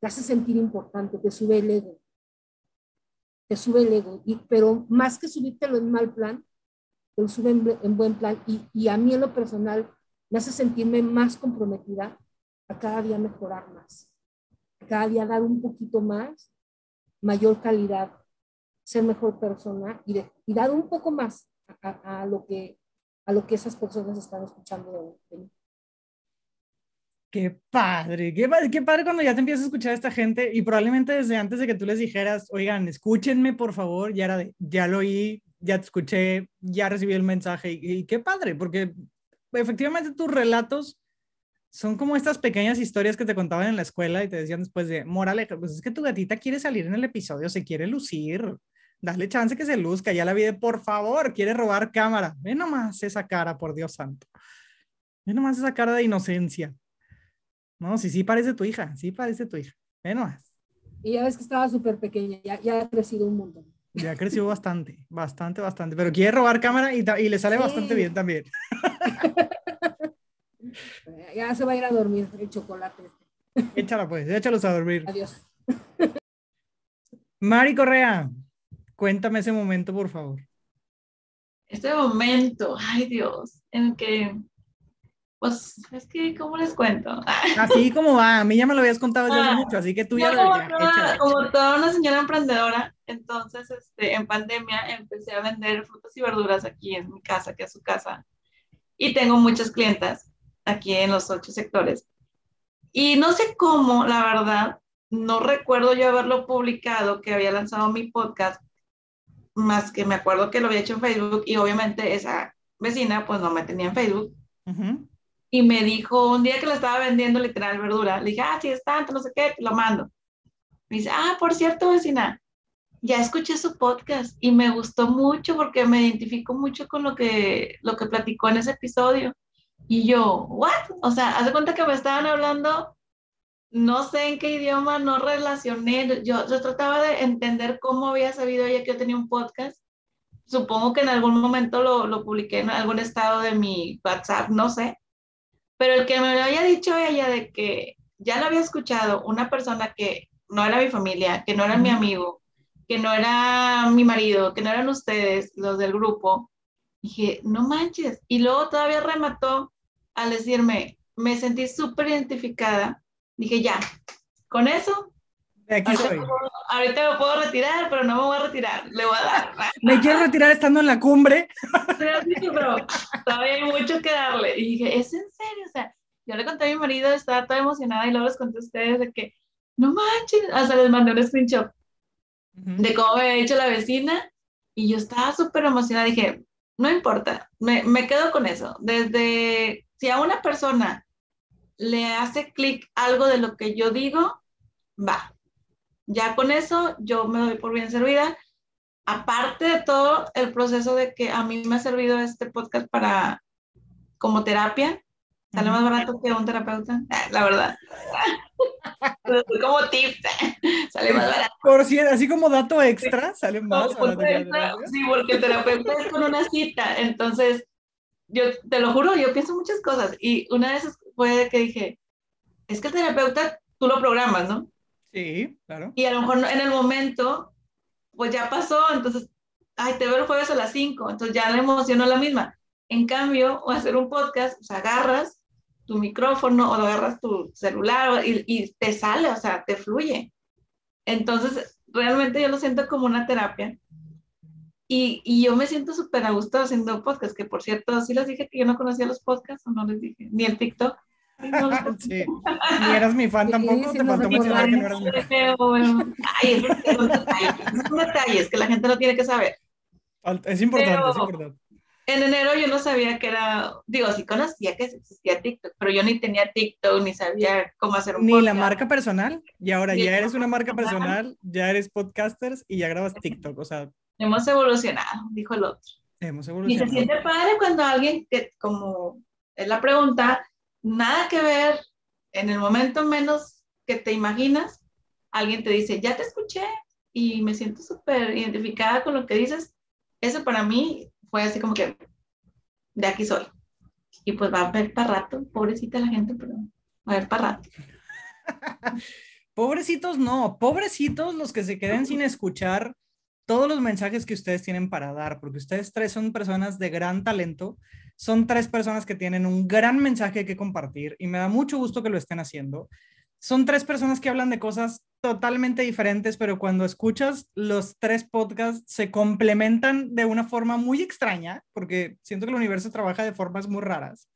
te hace sentir importante, te sube el ego te sube el ego, y, pero más que subírtelo en mal plan, te lo sube en, buen plan y, y, a mí en lo personal me hace sentirme más comprometida a cada día mejorar más, a cada día dar un poquito más, mayor calidad, ser mejor persona y, y dar un poco más a, a, lo que, a lo que esas personas están escuchando de mí. Qué padre, qué qué padre cuando ya te empiezas a escuchar a esta gente y probablemente desde antes de que tú les dijeras, oigan, escúchenme por favor, ya era de, ya lo oí, ya te escuché, ya recibí el mensaje y, qué padre, porque efectivamente tus relatos son como estas pequeñas historias que te contaban en la escuela y te decían después de, moraleja, pues es que tu gatita quiere salir en el episodio, se quiere lucir, dale chance que se luzca, ya la vi de, por favor, quiere robar cámara, ve nomás esa cara, por Dios santo, ve nomás esa cara de inocencia. No, sí, sí parece tu hija, sí parece tu hija. Bueno. Y ya ves que estaba súper pequeña, ya, ya, ha crecido un montón. Ya creció bastante, bastante, bastante. Pero quiere robar cámara y, y le sale bastante bien también. *laughs* ya se va a ir a dormir el chocolate. Échala pues, échalos a dormir. Adiós. *laughs* Mari Correa, cuéntame ese momento, por favor. Este momento, ay Dios, en que pues es que, ¿cómo les cuento? *laughs* Así como va, a mí ya me lo habías contado desde hace ah, mucho, así que tú ya lo como, toda, como toda una señora emprendedora, entonces este, en pandemia empecé a vender frutas y verduras aquí en mi casa, que es su casa, y tengo muchas clientas aquí en los ocho sectores. Y no sé cómo, la verdad, no recuerdo yo haberlo publicado, que había lanzado mi podcast, más que me acuerdo que lo había hecho en Facebook y obviamente esa vecina pues no me tenía en Facebook. Uh y me dijo un día que le estaba vendiendo literal verdura, le dije, ah, sí, es tanto, no sé qué, te lo mando. Me dice, ah, por cierto, vecina, ya escuché su podcast y me gustó mucho porque me identifico mucho con lo que, lo que platicó en ese episodio. Y yo, ¿what? O sea, hace cuenta que me estaban hablando, no sé en qué idioma, no relacioné, yo, yo trataba de entender cómo había sabido ella que yo tenía un podcast. Supongo que en algún momento lo, lo publiqué en algún estado de mi WhatsApp, no sé pero el que me lo había dicho ella de que ya lo había escuchado una persona que no era mi familia, que no era mi amigo, que no era mi marido, que no eran ustedes, los del grupo, dije, no manches. Y luego todavía remató al decirme, me sentí súper identificada. Dije, ya, con eso De aquí Ahorita, soy. me puedo- ahorita me puedo retirar, pero no me voy a retirar. Le voy a dar. *laughs* Me quiero retirar estando en la cumbre. *laughs* Pero sí, pero todavía hay mucho que darle. Y dije, ¿es en serio? O sea, yo le conté a mi marido, estaba toda emocionada y luego les conté a ustedes de que, no manches, hasta les mandé un screenshot de cómo me había dicho la vecina y yo estaba súper emocionada. Dije, no importa, me, me quedo con eso. Desde, si a una persona le hace clic algo de lo que yo digo, va. Ya con eso yo me doy por bien servida. Aparte de todo el proceso de que a mí me ha servido este podcast para como terapia, sale más barato que un terapeuta, la verdad. *laughs* como tips, sale más barato. Por si, así como dato extra, sale más. Barato. sí, porque el terapeuta es con una cita, entonces yo te lo juro, yo pienso muchas cosas y una de esas fue que dije, es que el terapeuta tú lo programas, ¿no? Sí, claro. Y a lo mejor en el momento, pues ya pasó, entonces, ay, te veo el jueves a las 5, entonces ya la emoción no es la misma. En cambio, o hacer un podcast, sea, agarras tu micrófono o agarras tu celular y, y te sale, o sea, te fluye. Entonces, realmente yo lo siento como una terapia. Y, y yo me siento súper a gusto haciendo podcast, que por cierto, sí les dije que yo no conocía los podcasts o no les dije, ni el TikTok. Sí, *laughs* no Sí. Ni eras mi fan Sí, tampoco, sí te faltó mencionar que no eras mi fan. Pero, bueno, ay, esos son detalles, esos son detalles que la gente no tiene que saber. Es importante, Pero- es importante. En enero yo no sabía que era, digo, sí conocía que existía TikTok, pero yo ni tenía TikTok, ni sabía cómo hacer un Ni la podcast. marca personal, y ahora Ni ya la eres una marca marca personal, ya eres podcasters y ya grabas TikTok, o sea, Hemos evolucionado, dijo el otro. hemos Y se evolucionado. siente padre cuando alguien que, como es la pregunta, nada que ver, en el momento menos que te imaginas, alguien te dice, ya te escuché y me siento súper identificada con lo que dices. Eso para mí fue así como que, de aquí soy. Y pues va a haber para rato, pobrecita la gente, pero va a haber para rato. *laughs* Pobrecitos no, pobrecitos los que se queden sin escuchar todos los mensajes que ustedes tienen para dar, porque ustedes tres son personas de gran talento, son tres personas que tienen un gran mensaje que compartir y me da mucho gusto que lo estén haciendo. Son tres personas que hablan de cosas totalmente diferentes, pero cuando escuchas los tres podcasts se complementan de una forma muy extraña, porque siento que el universo trabaja de formas muy raras.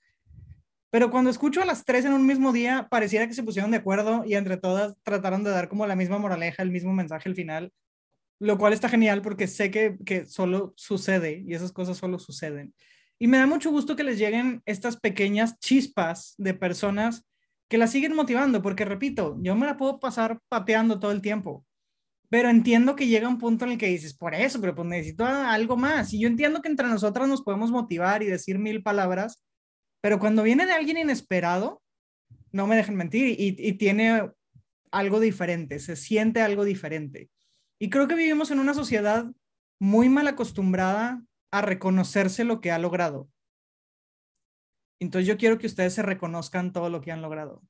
Pero cuando escucho a las tres en un mismo día, pareciera que se pusieron de acuerdo y entre todas trataron de dar como la misma moraleja, el mismo mensaje al final, lo cual está genial porque sé que, que solo sucede y esas cosas solo suceden. Y me da mucho gusto que les lleguen estas pequeñas chispas de personas que la siguen motivando, porque repito, yo me la puedo pasar pateando todo el tiempo, pero entiendo que llega un punto en el que dices, por eso, pero pues necesito algo más. Y yo entiendo que entre nosotras nos podemos motivar y decir mil palabras, pero cuando viene de alguien inesperado, no me dejen mentir, y tiene algo diferente, se siente algo diferente. Y creo que vivimos en una sociedad muy mal acostumbrada a reconocerse lo que ha logrado. Entonces yo quiero que ustedes se reconozcan todo lo que han logrado.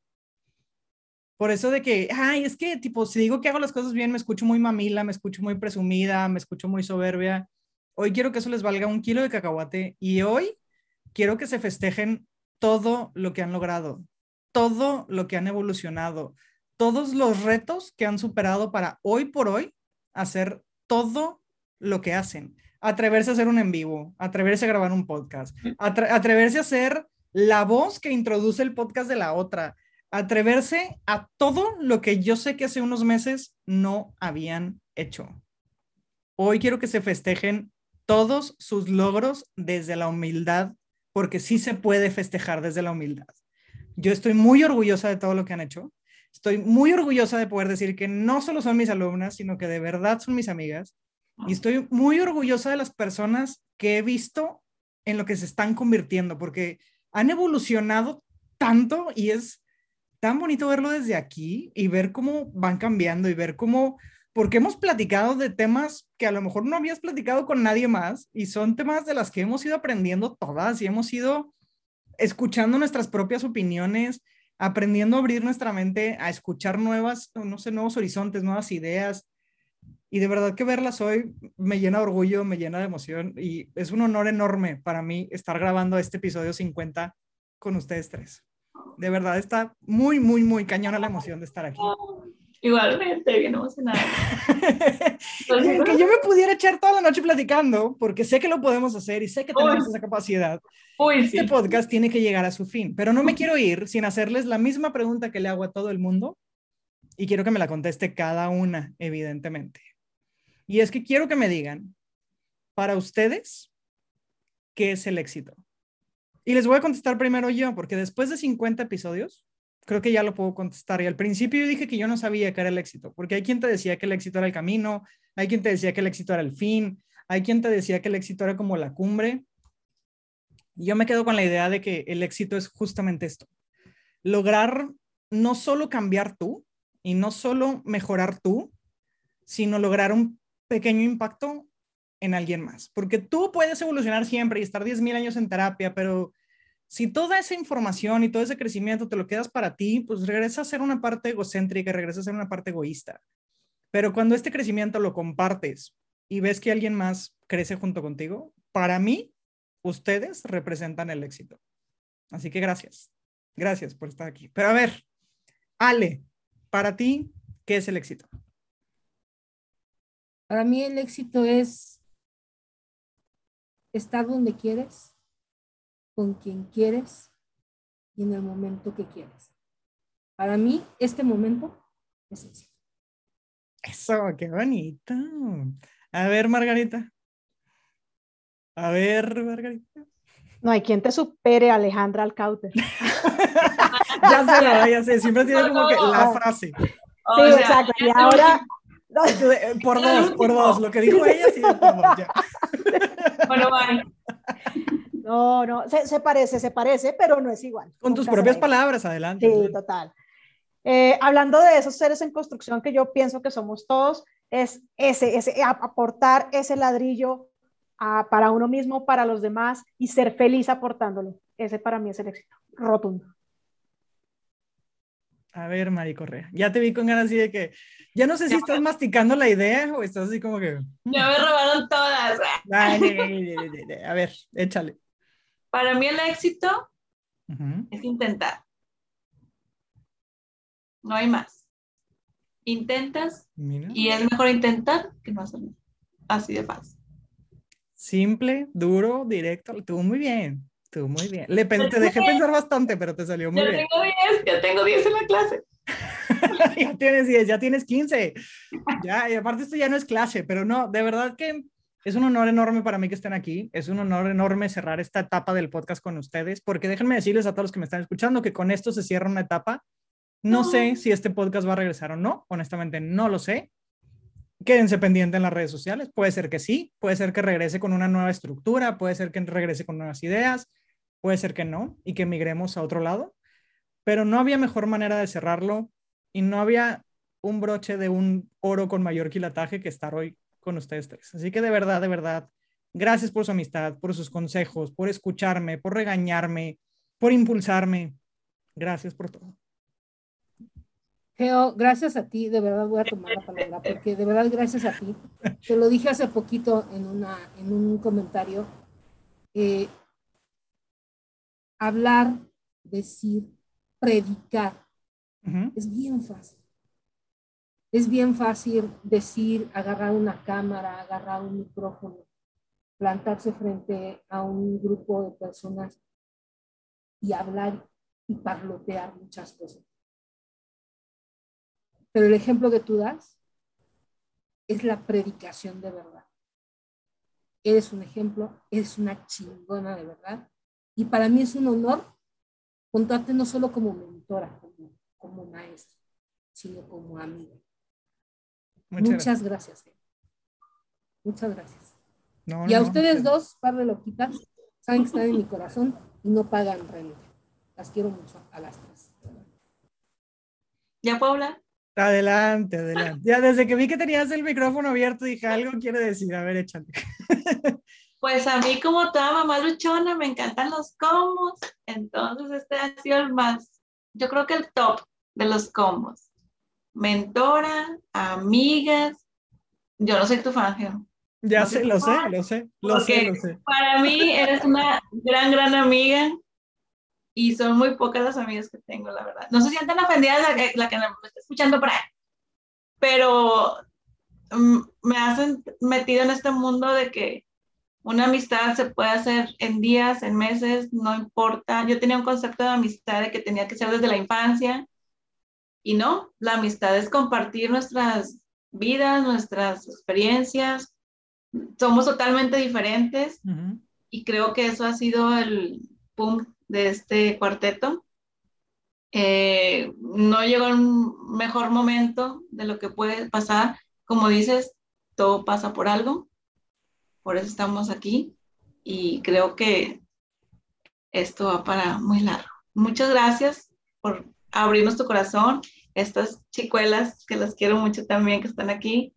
Por eso de que, ay, es que tipo, si digo que hago las cosas bien, me escucho muy mamila, me escucho muy presumida, me escucho muy soberbia. Hoy quiero que eso les valga un kilo de cacahuate y hoy quiero que se festejen todo lo que han logrado, todo lo que han evolucionado, todos los retos que han superado para hoy por hoy hacer todo lo que hacen. Atreverse a hacer un en vivo, atreverse a grabar un podcast, atre atreverse a ser la voz que introduce el podcast de la otra, atreverse a todo lo que yo sé que hace unos meses no habían hecho. Hoy quiero que se festejen todos sus logros desde la humildad, porque sí se puede festejar desde la humildad. Yo estoy muy orgullosa de todo lo que han hecho. Estoy muy orgullosa de poder decir que no solo son mis alumnas, sino que de verdad son mis amigas. Y estoy muy orgullosa de las personas que he visto en lo que se están convirtiendo, porque han evolucionado tanto y es tan bonito verlo desde aquí y ver cómo van cambiando y ver cómo, porque hemos platicado de temas que a lo mejor no habías platicado con nadie más y son temas de las que hemos ido aprendiendo todas y hemos ido escuchando nuestras propias opiniones, aprendiendo a abrir nuestra mente a escuchar nuevas, no sé, nuevos horizontes, nuevas ideas. Y de verdad que verlas hoy me llena de orgullo, me llena de emoción y es un honor enorme para mí estar grabando este episodio 50 con ustedes tres. De verdad está muy, muy, muy cañona la emoción de estar aquí. Igualmente, bien emocionada. *laughs* que yo me pudiera echar toda la noche platicando, porque sé que lo podemos hacer y sé que tenemos esa capacidad. Uy, este podcast tiene que llegar a su fin, pero no me quiero ir sin hacerles la misma pregunta que le hago a todo el mundo y quiero que me la conteste cada una, evidentemente. Y es que quiero que me digan, para ustedes, ¿qué es el éxito? Y les voy a contestar primero yo, porque después de 50 episodios, creo que ya lo puedo contestar. Y al principio yo dije que yo no sabía qué era el éxito, porque hay quien te decía que el éxito era el camino, hay quien te decía que el éxito era el fin, hay quien te decía que el éxito era como la cumbre. Y yo me quedo con la idea de que el éxito es justamente esto. Lograr no solo cambiar tú y no solo mejorar tú, sino lograr un pequeño impacto en alguien más. Porque tú puedes evolucionar siempre y estar 10.000 años en terapia, pero si toda esa información y todo ese crecimiento te lo quedas para ti, pues regresa a ser una parte egocéntrica, regresa a ser una parte egoísta. Pero cuando este crecimiento lo compartes y ves que alguien más crece junto contigo, para mí, ustedes representan el éxito. Así que gracias. Gracias por estar aquí. Pero a ver, Ale, para ti, ¿qué es el éxito? Para mí el éxito es estar donde quieres, con quien quieres y en el momento que quieres. Para mí, este momento es eso. Eso, qué bonito. A ver, Margarita. A ver, Margarita. No hay quien te supere, Alejandra Alcauter. *laughs* *laughs* ya sé, ya sé, siempre tiene como que la frase. Sí, exacto. Y ahora. Por dos, por dos. Lo que dijo ella, sí, por dos, ya. Bueno, bye. No, no, se, parece, se parece, pero no es igual. Con tus propias palabras, adelante. Sí, total. Eh, hablando de esos seres en construcción que yo pienso que somos todos, es ese, ese aportar ese ladrillo para uno mismo, para los demás y ser feliz aportándolo. Ese para mí es el éxito rotundo. A ver, Mari Correa, ya te vi con ganas así de que, ya no sé si estás masticando la idea o estás así como que... Ya me robaron todas. *laughs* a ver, échale. Para mí el éxito es intentar. No hay más. Intentas y es mejor intentar que no hacer Así de fácil. Simple, duro, directo. Estuvo muy bien. Estuvo muy bien. Le te dejé pensar bastante, pero te salió muy bien. Tengo 10, ya tengo 10 en la clase. *laughs* ya tienes 10, ya tienes 15. Ya, y aparte esto ya no es clase, pero no, de verdad que es un honor enorme para mí que estén aquí. Es un honor enorme cerrar esta etapa del podcast con ustedes, porque déjenme decirles a todos los que me están escuchando que con esto se cierra una etapa. No, sé si este podcast va a regresar o no. Honestamente, no lo sé. Quédense pendientes en las redes sociales. Puede ser que sí, puede ser que regrese con una nueva estructura, puede ser que regrese con nuevas ideas, puede ser que no y que migremos a otro lado. Pero no había mejor manera de cerrarlo y no había un broche de un oro con mayor quilataje que estar hoy con ustedes tres. Así que de verdad, de verdad, gracias por su amistad, por sus consejos, por escucharme, por regañarme, por impulsarme. Gracias por todo. Geo, gracias a ti, de verdad voy a tomar la palabra, porque de verdad gracias a ti. Te lo dije hace poquito en, una, en un comentario. Eh, hablar, decir, predicar, es bien fácil. Es bien fácil decir, agarrar una cámara, agarrar un micrófono, plantarse frente a un grupo de personas y hablar y parlotear muchas cosas. Pero el ejemplo que tú das es la predicación de verdad. Eres un ejemplo, eres una chingona de verdad. Y para mí es un honor contarte no solo como mentora, como, como maestra, sino como amiga. Muchas, gracias. Eh. Muchas gracias. y a ustedes dos, par de loquitas, saben que están en mi corazón y no pagan renta. Las quiero mucho a las tres. ¿Ya puedo hablar? Adelante, adelante. Ya desde que vi que tenías el micrófono abierto dije, algo quiere decir. A ver, échale. *laughs* Pues a mí como toda mamá luchona me encantan los combos. Entonces este ha sido el más, yo creo que el top de los combos mentora, amigas. Yo no soy tu fan, Ya sé, lo sé, lo sé, lo sé, lo sé. Para mí eres una gran, gran amiga y son muy pocas las amigas que tengo, la verdad. No se sientan ofendidas la que, la que me está escuchando por ahí, pero mm, me hacen metido en este mundo de que una amistad se puede hacer en días, en meses, no importa. Yo tenía un concepto de amistad de que tenía que ser desde la infancia y no, la amistad es compartir nuestras vidas, nuestras experiencias. Somos totalmente diferentes y creo que eso ha sido el pum de este cuarteto. Eh, no llegó un mejor momento de lo que puede pasar. Como dices, todo pasa por algo. Por eso estamos aquí y creo que esto va para muy largo. Muchas gracias por abrirnos tu corazón. Estas chicuelas, que las quiero mucho también, que están aquí,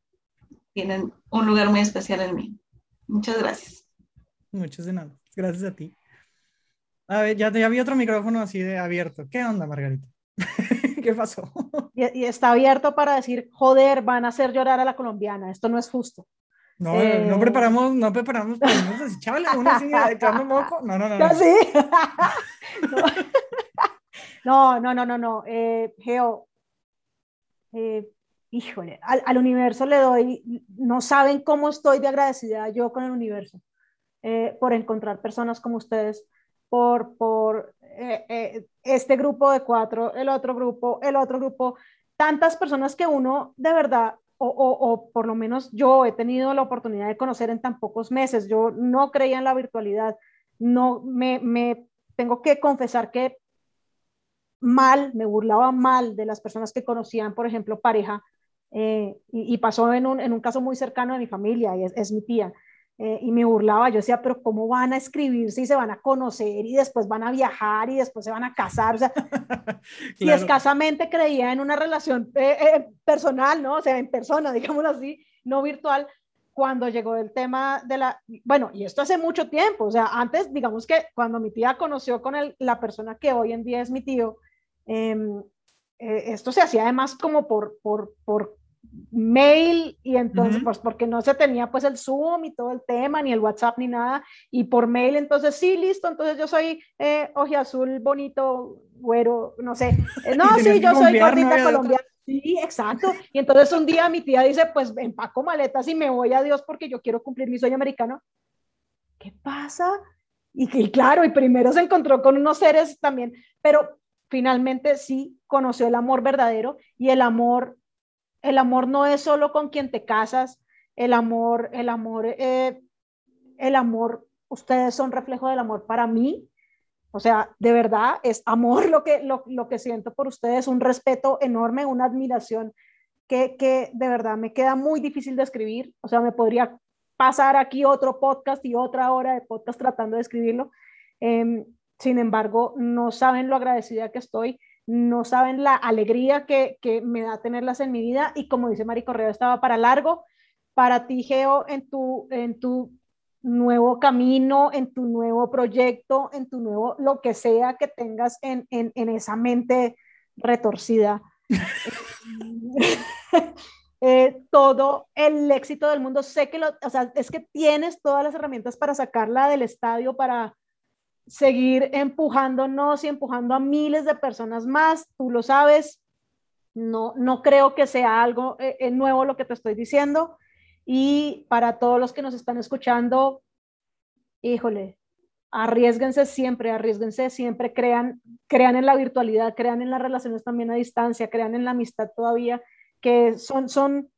tienen un lugar muy especial en mí. Muchas gracias. Muchas de nada. Gracias a ti. A ver, ya, ya vi otro micrófono así de abierto. ¿Qué onda, Margarita? *laughs* ¿Qué pasó? Y, está abierto para decir, joder, van a hacer llorar a la colombiana. Esto no es justo. No, no eh, preparamos, no preparamos así, chavales, uno así moco. No, no, no. no. ¿Sí? *laughs* no, no, no, no, no. Eh, Geo, eh, híjole, al, al, universo le doy, no saben cómo estoy de agradecida yo con el universo por encontrar personas como ustedes por, por eh, eh, este grupo de cuatro, el otro grupo, el otro grupo, tantas personas que uno de verdad, o, o, por lo menos yo he tenido la oportunidad de conocer en tan pocos meses, yo no creía en la virtualidad, no me, me tengo que confesar que mal, me burlaba mal de las personas que conocían, por ejemplo, pareja, eh, y, pasó en un, en un, caso muy cercano de mi familia, y es, es mi tía. Eh, y me burlaba, yo decía, pero ¿cómo van a escribirse y se van a conocer y después van a viajar y después se van a casar? O sea, *laughs* y escasamente creía en una relación eh, eh, personal, ¿no? O sea, en persona, *laughs* digámoslo así, no virtual, cuando llegó el tema de la, bueno, y esto hace mucho tiempo, o sea, antes, digamos que cuando mi tía conoció con el, la persona que hoy en día es mi tío, em, esto se hacía además como por, por, por mail y entonces, pues porque no se tenía pues el Zoom y todo el tema, ni el WhatsApp ni nada, y por mail, entonces sí, listo, entonces yo soy eh, azul bonito, güero, no sé, eh, *laughs* no, sí, yo soy gordita colombiana. Sí, exacto. Y entonces un día mi tía dice, pues empaco maletas y me voy a Dios porque yo quiero cumplir mi sueño americano. ¿Qué pasa? Y, y claro, y primero se encontró con unos seres también, pero finalmente sí conoció el amor verdadero y el amor el amor no es solo con quien te casas, el amor, el amor, eh, el amor, ustedes son reflejo del amor para mí. O sea, de verdad es amor *laughs* lo que, lo, que siento por ustedes, un respeto enorme, una admiración que, que de verdad me queda muy difícil de escribir. O sea, me podría pasar aquí otro podcast y otra hora de podcast tratando de escribirlo. Em, sin embargo, no saben lo agradecida que estoy no saben la alegría que, me da tenerlas en mi vida y como dice Mari Correo, estaba para largo. Para ti, Geo, en tu, en tu nuevo camino, en tu nuevo proyecto, en tu nuevo, lo que sea que tengas en, esa mente retorcida. *laughs* Eh, todo el éxito del mundo, sé que lo, o sea, es que tienes todas las herramientas para sacarla del estadio, para, seguir empujándonos y empujando a miles de personas más, tú lo sabes, no, no creo que sea algo eh, eh, nuevo lo que te estoy diciendo. Y para todos los que nos están escuchando, híjole, arriesguense siempre, arriesguense siempre, crean, crean en la virtualidad, crean en las relaciones también a distancia, crean en la amistad todavía, que son, son,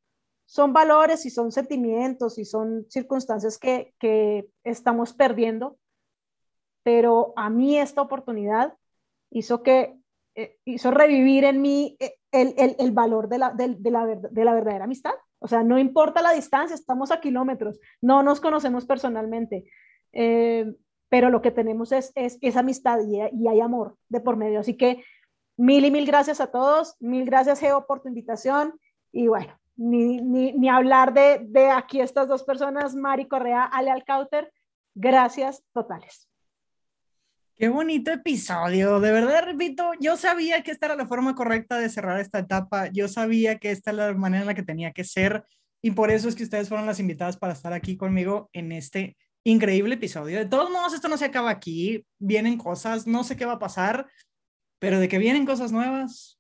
son valores y son sentimientos y son circunstancias que, que estamos perdiendo pero a mí esta oportunidad hizo que eh, hizo revivir en mí eh, el, el, el valor de la, de, de, la, de la verdadera amistad. O sea, no importa la distancia, estamos a kilómetros, no nos conocemos personalmente, eh, pero lo que tenemos es, es, es amistad y, y, hay amor de por medio. Así que mil y mil gracias a todos, mil gracias Geo por tu invitación y bueno, ni, ni, ni hablar de, de aquí estas dos personas, Mari Correa, Ale Alcauter, gracias totales. Qué bonito episodio, de verdad repito, yo sabía que esta era la forma correcta de cerrar esta etapa, yo sabía que esta era la manera en la que tenía que ser y por eso es que ustedes fueron las invitadas para estar aquí conmigo en este increíble episodio. De todos modos, esto no se acaba aquí, vienen cosas, no sé qué va a pasar, pero de que vienen cosas nuevas,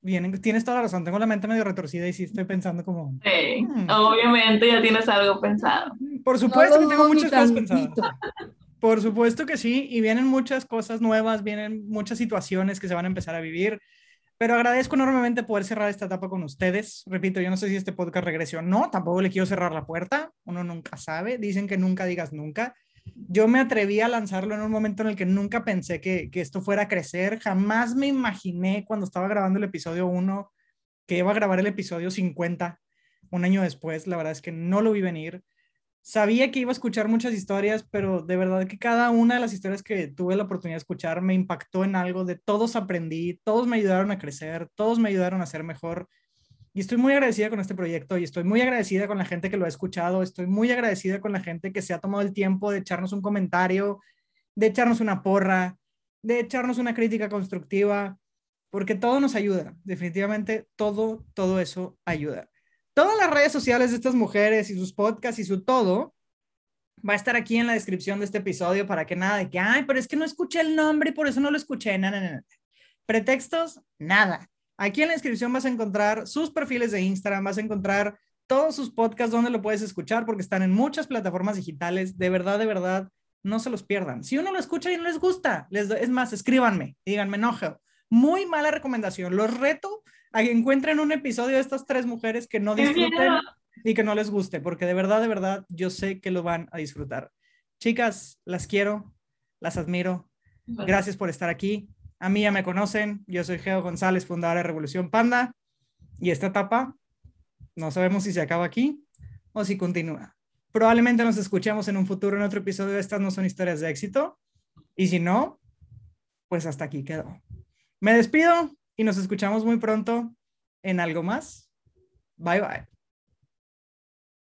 vienen, tienes toda la razón, tengo la mente medio retorcida y sí estoy pensando como... Sí, Hmm. obviamente ya tienes algo pensado. Por supuesto No lo que tengo ni muchas cosas pensadas. *laughs* Por supuesto que sí, y vienen muchas cosas nuevas, vienen muchas situaciones que se van a empezar a vivir, pero agradezco enormemente poder cerrar esta etapa con ustedes. Repito, yo no sé si este podcast regrese o no, tampoco le quiero cerrar la puerta, uno nunca sabe, dicen que nunca digas nunca. Yo me atreví a lanzarlo en un momento en el que nunca pensé que, que esto fuera a crecer, jamás me imaginé cuando estaba grabando el episodio 1 que iba a grabar el episodio 50 un año después, la verdad es que no lo vi venir sabía que iba a escuchar muchas historias, pero de verdad que cada una de las historias que tuve la oportunidad de escuchar me impactó en algo, de todos aprendí, todos me ayudaron a crecer, todos me ayudaron a ser mejor. Y estoy muy agradecida con este proyecto y estoy muy agradecida con la gente que lo ha escuchado, estoy muy agradecida con la gente que se ha tomado el tiempo de echarnos un comentario, de echarnos una porra, de echarnos una crítica constructiva, porque todo nos ayuda, definitivamente todo, todo eso ayuda todas las redes sociales de estas mujeres y sus podcasts y su todo va a estar aquí en la descripción de este episodio para que nada de que, ay, pero es que no escuché el nombre y por eso no lo escuché. No, no, no. Pretextos, nada. Aquí en la descripción vas a encontrar sus perfiles de Instagram, vas a encontrar todos sus podcasts donde lo puedes escuchar porque están en muchas plataformas digitales. De verdad, de verdad, no se los pierdan. Si uno lo escucha y no les gusta, les es más, escríbanme, díganme, no, muy mala recomendación. Los reto a que encuentren un episodio de estas tres mujeres que no ¡Qué disfruten y que no les guste, porque de verdad, de verdad, yo sé que lo van a disfrutar. Chicas, las quiero, las admiro. Gracias por estar aquí. A mí ya me conocen. Yo soy Geo González, fundadora de Revolución Panda. Y esta etapa, no sabemos si se acaba aquí o si continúa. Probablemente nos escuchemos en un futuro en otro episodio Estas no son historias de éxito. Y si no, pues hasta aquí quedó. Me despido y nos escuchamos muy pronto en algo más. Bye bye.